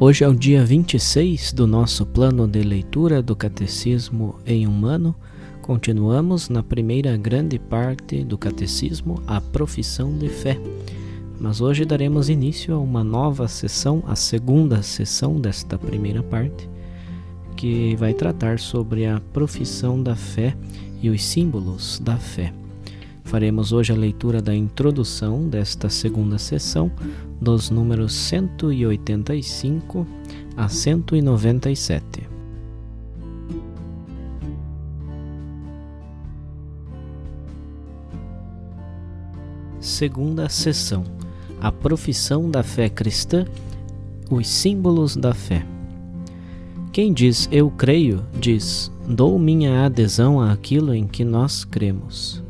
Hoje é o dia 26 do nosso plano de leitura do Catecismo em um ano Continuamos na primeira grande parte do Catecismo, a profissão de fé. Mas hoje daremos início a uma nova sessão, a segunda sessão desta primeira parte, que vai tratar sobre a profissão da fé e os símbolos da fé. Faremos hoje a leitura da introdução desta segunda sessão, dos números 185 a 197. segunda sessão: A profissão da fé cristã, os símbolos da fé. Quem diz eu creio, diz dou minha adesão àquilo em que nós cremos.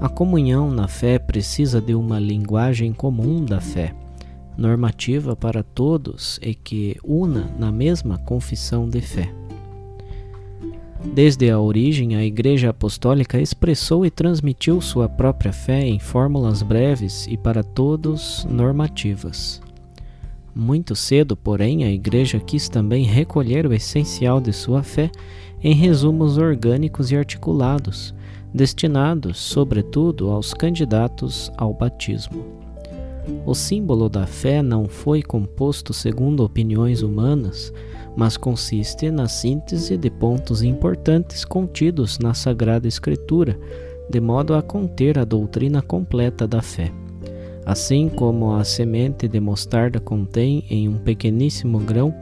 A comunhão na fé precisa de uma linguagem comum da fé, normativa para todos e que una na mesma confissão de fé. Desde a origem, a Igreja Apostólica expressou e transmitiu sua própria fé em fórmulas breves e para todos normativas. Muito cedo, porém, a Igreja quis também recolher o essencial de sua fé em resumos orgânicos e articulados, destinados, sobretudo, aos candidatos ao batismo. O símbolo da fé não foi composto segundo opiniões humanas, mas consiste na síntese de pontos importantes contidos na Sagrada Escritura, de modo a conter a doutrina completa da fé. Assim como a semente de mostarda contém em um pequeníssimo grão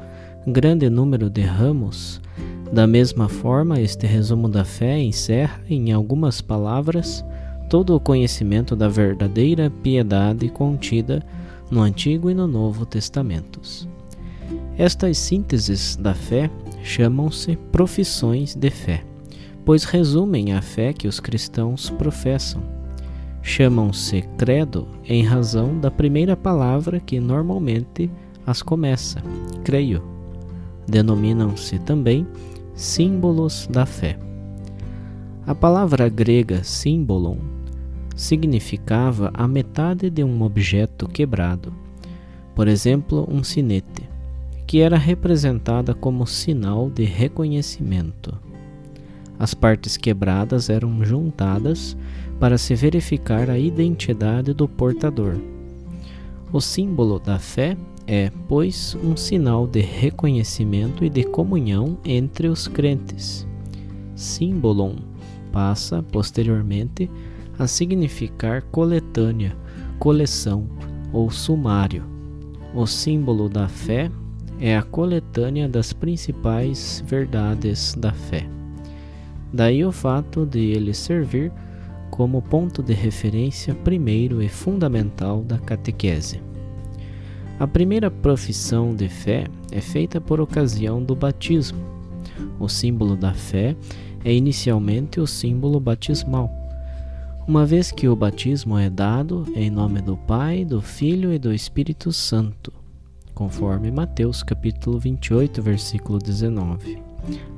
grande número de ramos, da mesma forma, este resumo da fé encerra, em algumas palavras, todo o conhecimento da verdadeira piedade contida no Antigo e no Novo Testamentos. Estas sínteses da fé chamam-se profissões de fé, pois resumem a fé que os cristãos professam. Chamam-se credo em razão da primeira palavra que normalmente as começa, creio. Denominam-se também símbolos da fé. A palavra grega símbolon significava a metade de um objeto quebrado, por exemplo, um sinete que era representada como sinal de reconhecimento. As partes quebradas eram juntadas para se verificar a identidade do portador. O símbolo da fé é, pois, um sinal de reconhecimento e de comunhão entre os crentes. Símbolon passa, posteriormente, a significar coletânea, coleção ou sumário. O símbolo da fé é a coletânea das principais verdades da fé. Daí o fato de ele servir como ponto de referência primeiro e fundamental da catequese. A primeira profissão de fé é feita por ocasião do batismo. O símbolo da fé é inicialmente o símbolo batismal, uma vez que o batismo é dado em nome do Pai, do Filho e do Espírito Santo conforme Mateus capítulo 28, versículo 19.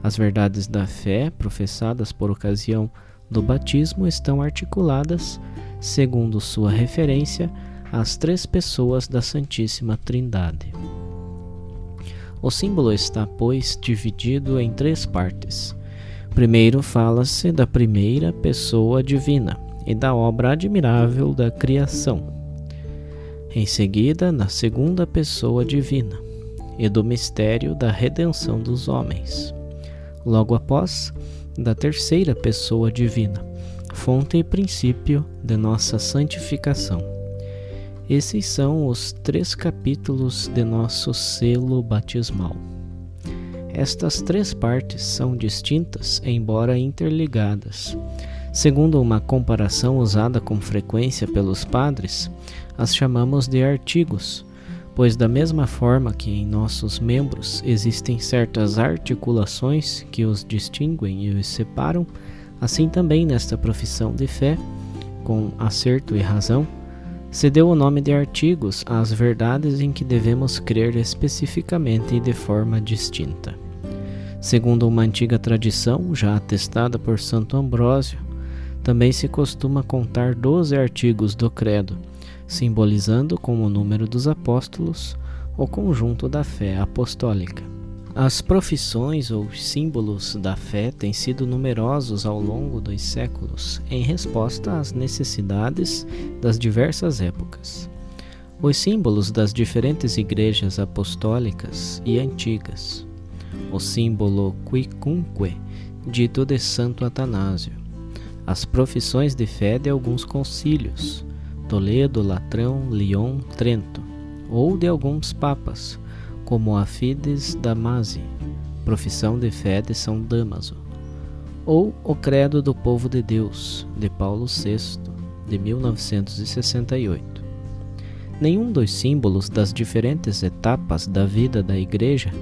As verdades da fé professadas por ocasião do batismo estão articuladas, segundo sua referência, às três pessoas da Santíssima Trindade. O símbolo está, pois, dividido em três partes. Primeiro fala-se da primeira pessoa divina e da obra admirável da criação, em seguida na segunda pessoa divina, e do mistério da redenção dos homens. Logo após, da terceira pessoa divina, fonte e princípio de nossa santificação. Esses são os três capítulos de nosso selo batismal. Estas três partes são distintas, embora interligadas. Segundo uma comparação usada com frequência pelos padres, as chamamos de artigos, pois, da mesma forma que em nossos membros existem certas articulações que os distinguem e os separam, assim também nesta profissão de fé, com acerto e razão, se deu o nome de artigos às verdades em que devemos crer especificamente e de forma distinta. Segundo uma antiga tradição, já atestada por Santo Ambrósio, também se costuma contar doze artigos do Credo, simbolizando como o número dos apóstolos o conjunto da fé apostólica. As profissões ou símbolos da fé têm sido numerosos ao longo dos séculos, em resposta às necessidades das diversas épocas. Os símbolos das diferentes igrejas apostólicas e antigas. O símbolo quicunque, dito de Santo Atanásio. As profissões de fé de alguns concílios, Toledo, Latrão, Lyon, Trento, ou de alguns papas, como a Fides Damasi, profissão de fé de São Damaso, ou o Credo do Povo de Deus, de Paulo VI, de 1968. Nenhum dos símbolos das diferentes etapas da vida da Igreja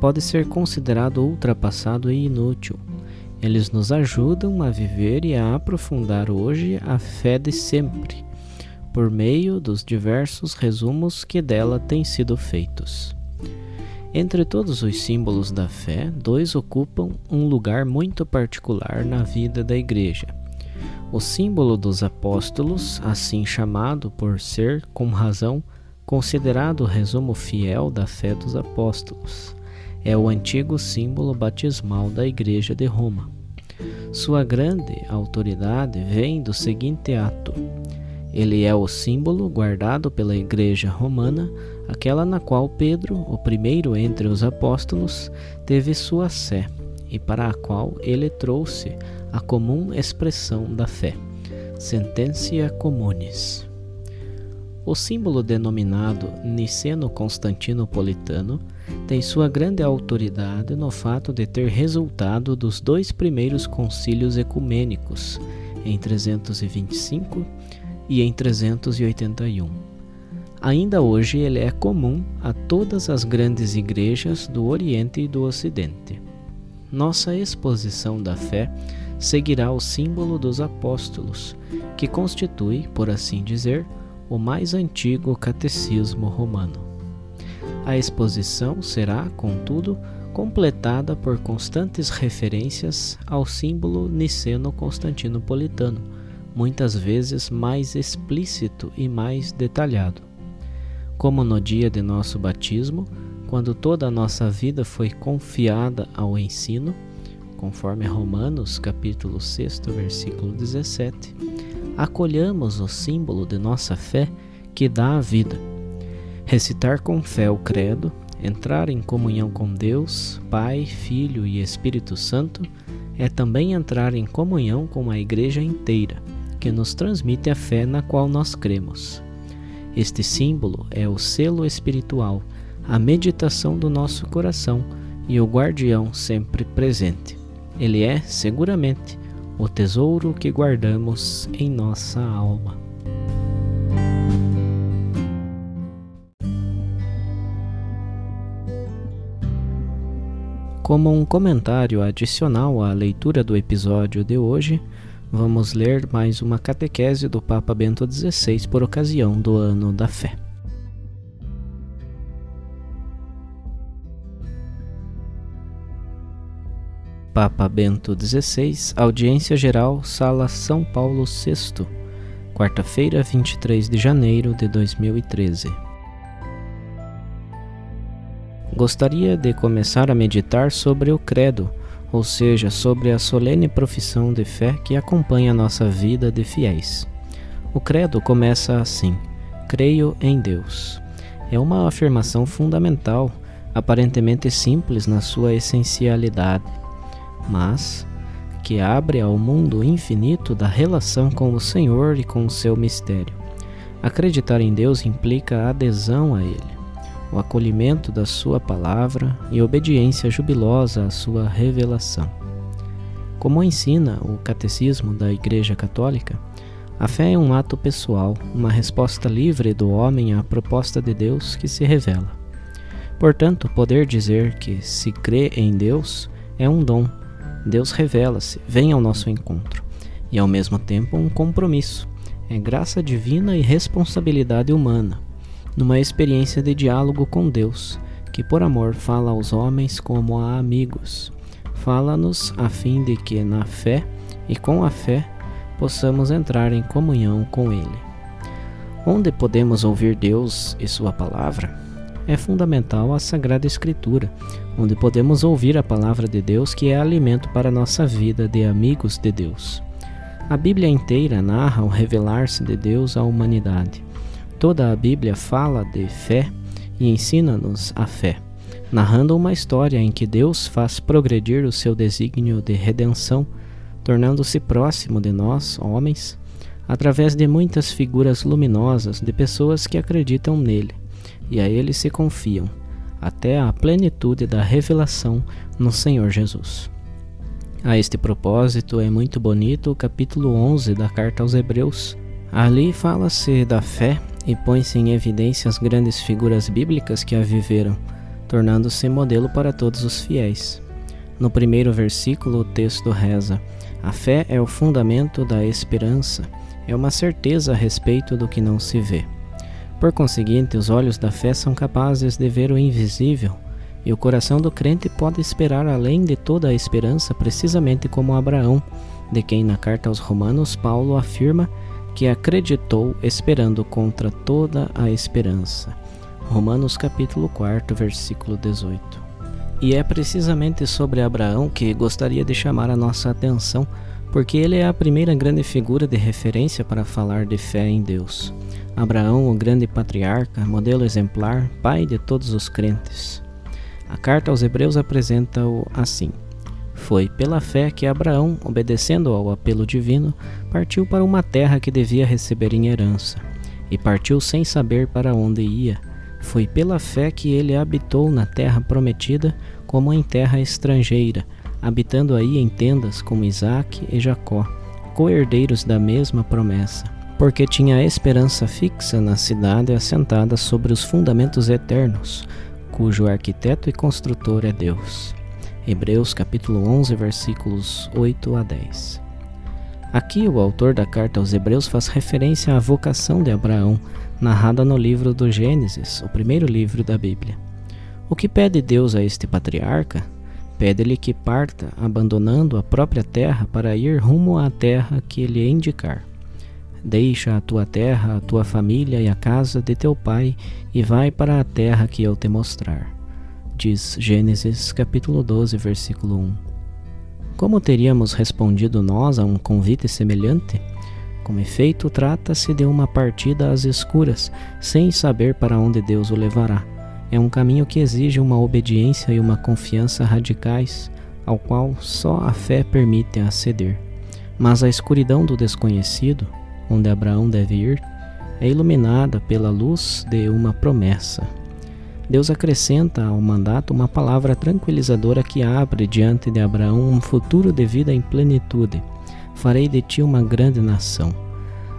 pode ser considerado ultrapassado e inútil. Eles nos ajudam a viver e a aprofundar hoje a fé de sempre, por meio dos diversos resumos que dela têm sido feitos. Entre todos os símbolos da fé, dois ocupam um lugar muito particular na vida da Igreja. O símbolo dos apóstolos, assim chamado por ser, com razão, considerado o resumo fiel da fé dos apóstolos, é o antigo símbolo batismal da Igreja de Roma. Sua grande autoridade vem do seguinte ato: ele é o símbolo guardado pela Igreja Romana, aquela na qual Pedro, o primeiro entre os apóstolos, teve sua sé, e para a qual ele trouxe a comum expressão da fé, Sententia Communis. O símbolo denominado Niceno-Constantinopolitano tem sua grande autoridade no fato de ter resultado dos dois primeiros concílios ecumênicos, em 325 e em 381. Ainda hoje ele é comum a todas as grandes igrejas do Oriente e do Ocidente. Nossa exposição da fé seguirá o símbolo dos apóstolos, que constitui, por assim dizer, o mais antigo catecismo romano. A exposição será, contudo, completada por constantes referências ao símbolo niceno-constantinopolitano muitas vezes mais explícito e mais detalhado. Como no dia de nosso batismo, quando toda a nossa vida foi confiada ao ensino, conforme Romanos capítulo 6, versículo 17, acolhamos o símbolo de nossa fé que dá a vida. Recitar com fé o credo, entrar em comunhão com Deus, Pai, Filho e Espírito Santo, é também entrar em comunhão com a igreja inteira que nos transmite a fé na qual nós cremos. Este símbolo é o selo espiritual, a meditação do nosso coração e o guardião sempre presente. Ele é, seguramente, o tesouro que guardamos em nossa alma. Como um comentário adicional à leitura do episódio de hoje, vamos ler mais uma catequese do Papa Bento XVI por ocasião do Ano da Fé. Papa Bento XVI, Audiência Geral, Sala São Paulo VI, quarta-feira, 23 de janeiro de 2013. Gostaria de começar a meditar sobre o Credo ou seja, sobre a solene profissão de fé que acompanha a nossa vida de fiéis. O credo começa assim: Creio em Deus. É uma afirmação fundamental, aparentemente simples na sua essencialidade, mas que abre ao mundo infinito da relação com o Senhor e com o seu mistério. Acreditar em Deus implica adesão a Ele, o acolhimento da Sua palavra e obediência jubilosa à Sua revelação. Como ensina o Catecismo da Igreja Católica, a fé é um ato pessoal, uma resposta livre do homem à proposta de Deus que se revela. Portanto, poder dizer que se crê em Deus é um dom. Deus revela-se, vem ao nosso encontro, e ao mesmo tempo um compromisso. É graça divina e responsabilidade humana, numa experiência de diálogo com Deus, que por amor fala aos homens como a amigos. Fala-nos a fim de que, na fé e com a fé, possamos entrar em comunhão com Ele. Onde podemos ouvir Deus e Sua palavra? É fundamental a Sagrada Escritura, onde podemos ouvir a palavra de Deus, que é alimento para nossa vida de amigos de Deus. A Bíblia inteira narra o revelar-se de Deus à humanidade. Toda a Bíblia fala de fé e ensina-nos a fé, narrando uma história em que Deus faz progredir o seu desígnio de redenção tornando-se próximo de nós, homens, através de muitas figuras luminosas de pessoas que acreditam nele e a ele se confiam, até a plenitude da revelação no Senhor Jesus. A este propósito é muito bonito o capítulo 11 da carta aos Hebreus. Ali fala-se da fé e põe-se em evidência as grandes figuras bíblicas que a viveram, tornando-se modelo para todos os fiéis. No primeiro versículo, o texto reza: a fé é o fundamento da esperança, é uma certeza a respeito do que não se vê. Por conseguinte, os olhos da fé são capazes de ver o invisível, e o coração do crente pode esperar além de toda a esperança, precisamente como Abraão, de quem na carta aos Romanos Paulo afirma que acreditou esperando contra toda a esperança. Romanos capítulo 4, versículo 18. E é precisamente sobre Abraão que gostaria de chamar a nossa atenção, porque ele é a primeira grande figura de referência para falar de fé em Deus. Abraão, o grande patriarca, modelo exemplar, pai de todos os crentes. A carta aos Hebreus apresenta-o assim: Foi pela fé que Abraão, obedecendo ao apelo divino, partiu para uma terra que devia receber em herança, e partiu sem saber para onde ia. Foi pela fé que ele habitou na terra prometida como em terra estrangeira, habitando aí em tendas como Isaac e Jacó, co-herdeiros da mesma promessa, porque tinha a esperança fixa na cidade assentada sobre os fundamentos eternos, cujo arquiteto e construtor é Deus. Hebreus capítulo 11, versículos 8 a 10. Aqui o autor da carta aos Hebreus faz referência à vocação de Abraão, narrada no livro do Gênesis, o primeiro livro da Bíblia. O que pede Deus a este patriarca? Pede-lhe que parta, abandonando a própria terra para ir rumo à terra que lhe indicar. Deixa a tua terra, a tua família e a casa de teu pai e vai para a terra que eu te mostrar. Diz Gênesis capítulo 12, versículo 1. Como teríamos respondido nós a um convite semelhante? Com efeito, trata-se de uma partida às escuras, sem saber para onde Deus o levará. É um caminho que exige uma obediência e uma confiança radicais, ao qual só a fé permite aceder. Mas a escuridão do desconhecido, onde Abraão deve ir, é iluminada pela luz de uma promessa. Deus acrescenta ao mandato uma palavra tranquilizadora que abre diante de Abraão um futuro de vida em plenitude farei de ti uma grande nação.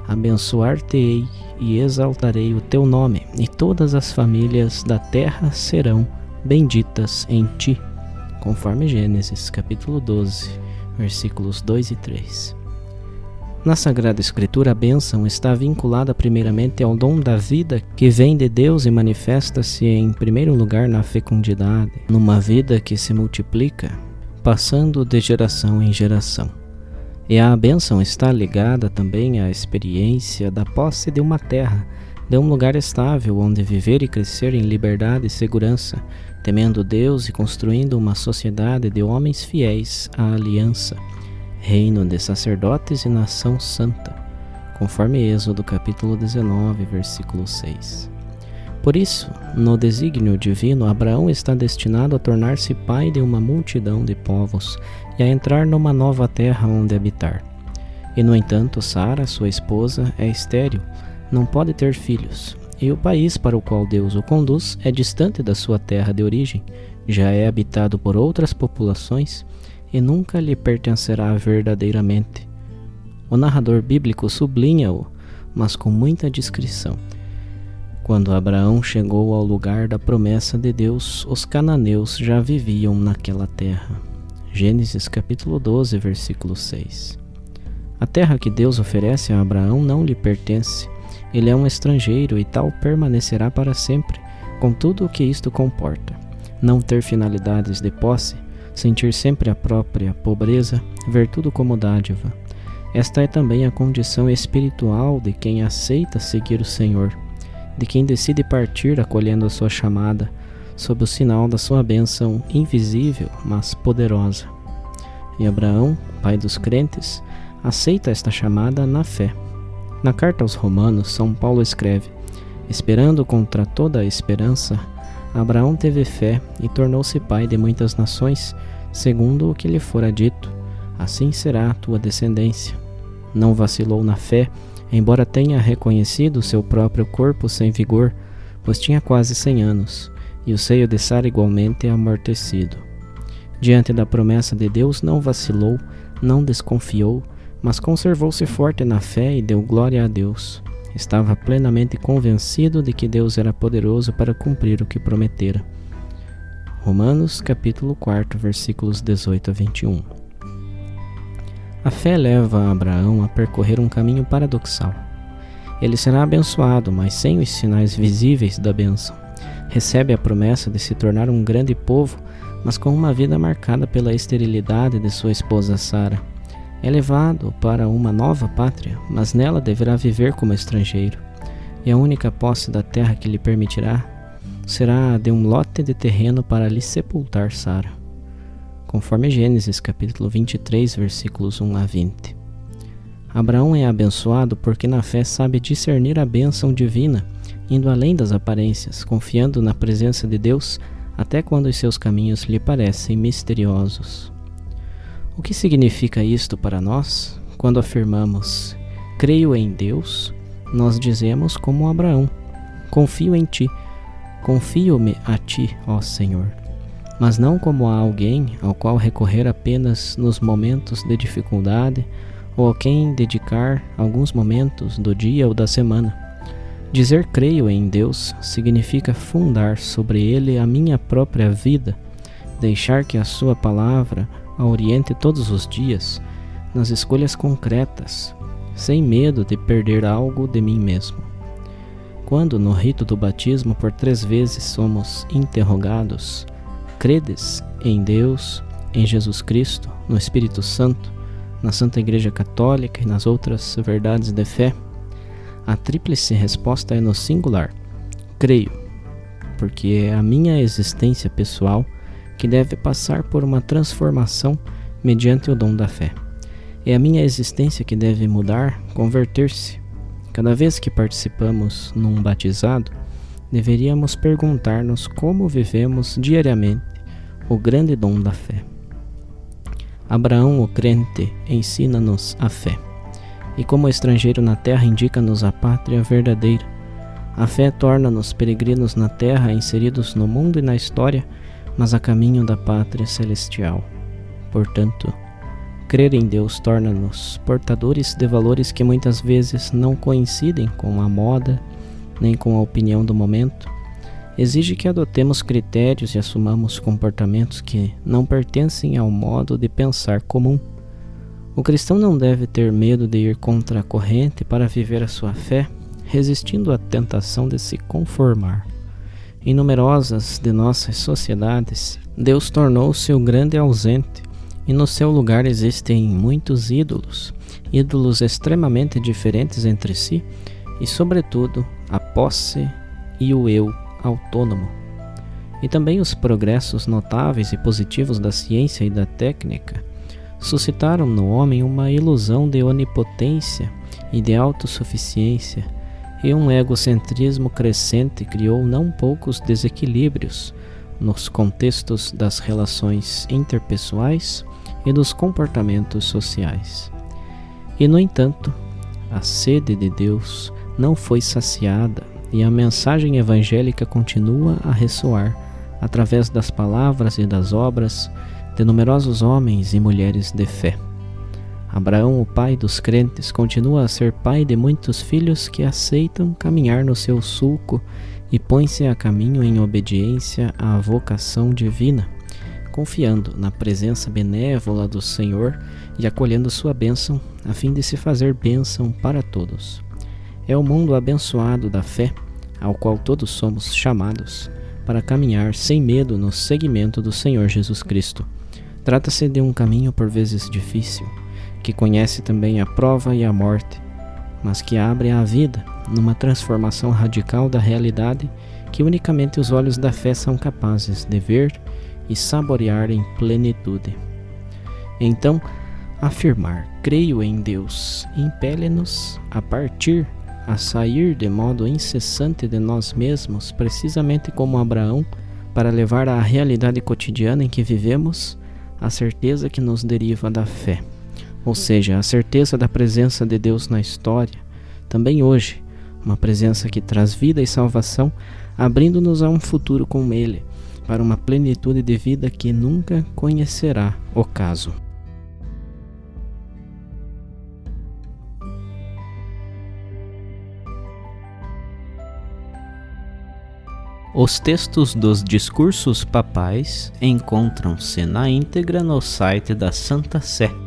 Abençoar-te-ei e exaltarei o teu nome, e todas as famílias da terra serão benditas em ti. Conforme Gênesis, capítulo 12, versículos 2 e 3. Na Sagrada Escritura, a bênção está vinculada primeiramente ao dom da vida que vem de Deus e manifesta-se em primeiro lugar na fecundidade, numa vida que se multiplica, passando de geração em geração. E a bênção está ligada também à experiência da posse de uma terra, de um lugar estável onde viver e crescer em liberdade e segurança, temendo Deus e construindo uma sociedade de homens fiéis à aliança, reino de sacerdotes e nação santa, conforme Êxodo capítulo 19, versículo 6. Por isso, no desígnio divino, Abraão está destinado a tornar-se pai de uma multidão de povos e a entrar numa nova terra onde habitar. E no entanto, Sara, sua esposa, é estéril, não pode ter filhos, e o país para o qual Deus o conduz é distante da sua terra de origem, já é habitado por outras populações e nunca lhe pertencerá verdadeiramente. O narrador bíblico sublinha-o, mas com muita discrição. Quando Abraão chegou ao lugar da promessa de Deus, os cananeus já viviam naquela terra. Gênesis capítulo 12, versículo 6. A terra que Deus oferece a Abraão não lhe pertence. Ele é um estrangeiro e tal permanecerá para sempre, com tudo o que isto comporta. Não ter finalidades de posse, sentir sempre a própria pobreza, ver tudo como dádiva. Esta é também a condição espiritual de quem aceita seguir o Senhor, de quem decide partir acolhendo a sua chamada, sob o sinal da sua bênção invisível, mas poderosa. E Abraão, pai dos crentes, aceita esta chamada na fé. Na carta aos Romanos, São Paulo escreve: Esperando contra toda a esperança, Abraão teve fé e tornou-se pai de muitas nações, segundo o que lhe fora dito: Assim será a tua descendência. Não vacilou na fé, embora tenha reconhecido seu próprio corpo sem vigor, pois tinha quase cem anos, e o seio de Sara igualmente amortecido. Diante da promessa de Deus, não vacilou, não desconfiou, mas conservou-se forte na fé e deu glória a Deus. Estava plenamente convencido de que Deus era poderoso para cumprir o que prometera. Romanos capítulo 4, versículos 18 a 21. A fé leva Abraão a percorrer um caminho paradoxal. Ele será abençoado, mas sem os sinais visíveis da bênção. Recebe a promessa de se tornar um grande povo, mas com uma vida marcada pela esterilidade de sua esposa Sara é levado para uma nova pátria, mas nela deverá viver como estrangeiro, e a única posse da terra que lhe permitirá será a de um lote de terreno para lhe sepultar Sara, conforme Gênesis capítulo 23, versículos 1 a 20. Abraão é abençoado porque na fé sabe discernir a bênção divina, indo além das aparências, confiando na presença de Deus até quando os seus caminhos lhe parecem misteriosos. O que significa isto para nós? Quando afirmamos creio em Deus, nós dizemos como Abraão: confio em ti, confio-me a ti, ó Senhor. Mas não como a alguém ao qual recorrer apenas nos momentos de dificuldade ou a quem dedicar alguns momentos do dia ou da semana. Dizer creio em Deus significa fundar sobre ele a minha própria vida, deixar que a sua palavra a oriente todos os dias nas escolhas concretas, sem medo de perder algo de mim mesmo. Quando no rito do batismo por três vezes somos interrogados, credes em Deus, em Jesus Cristo, no Espírito Santo, na Santa Igreja Católica e nas outras verdades de fé? A tríplice resposta é no singular: creio, porque é a minha existência pessoal que deve passar por uma transformação mediante o dom da fé. É a minha existência que deve mudar, converter-se. Cada vez que participamos num batizado, deveríamos perguntar-nos como vivemos diariamente o grande dom da fé. Abraão, o crente, ensina-nos a fé. E como estrangeiro na terra, indica-nos a pátria verdadeira. A fé torna-nos peregrinos na terra, inseridos no mundo e na história mas a caminho da pátria celestial. Portanto, crer em Deus torna-nos portadores de valores que muitas vezes não coincidem com a moda nem com a opinião do momento. Exige que adotemos critérios e assumamos comportamentos que não pertencem ao modo de pensar comum. O cristão não deve ter medo de ir contra a corrente para viver a sua fé, resistindo à tentação de se conformar. Em numerosas de nossas sociedades, Deus tornou-se o grande ausente, e no seu lugar existem muitos ídolos, ídolos extremamente diferentes entre si, e, sobretudo, a posse e o eu autônomo. E também os progressos notáveis e positivos da ciência e da técnica suscitaram no homem uma ilusão de onipotência e de autossuficiência e um egocentrismo crescente criou não poucos desequilíbrios nos contextos das relações interpessoais e dos comportamentos sociais. E, no entanto, a sede de Deus não foi saciada e a mensagem evangélica continua a ressoar através das palavras e das obras de numerosos homens e mulheres de fé. Abraão, o pai dos crentes, continua a ser pai de muitos filhos que aceitam caminhar no seu sulco e põem-se a caminho em obediência à vocação divina, confiando na presença benévola do Senhor e acolhendo sua bênção, a fim de se fazer bênção para todos. É o mundo abençoado da fé, ao qual todos somos chamados, para caminhar sem medo no seguimento do Senhor Jesus Cristo. Trata-se de um caminho por vezes difícil, que conhece também a prova e a morte, mas que abre a vida numa transformação radical da realidade que unicamente os olhos da fé são capazes de ver e saborear em plenitude. Então, afirmar creio em Deus impele-nos a partir, a sair de modo incessante de nós mesmos, precisamente como Abraão, para levar à realidade cotidiana em que vivemos a certeza que nos deriva da fé ou seja, a certeza da presença de Deus na história, também hoje, uma presença que traz vida e salvação, abrindo-nos a um futuro com Ele, para uma plenitude de vida que nunca conhecerá o caso. Os textos dos discursos papais encontram-se na íntegra no site da Santa Sé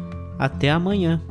Até amanhã!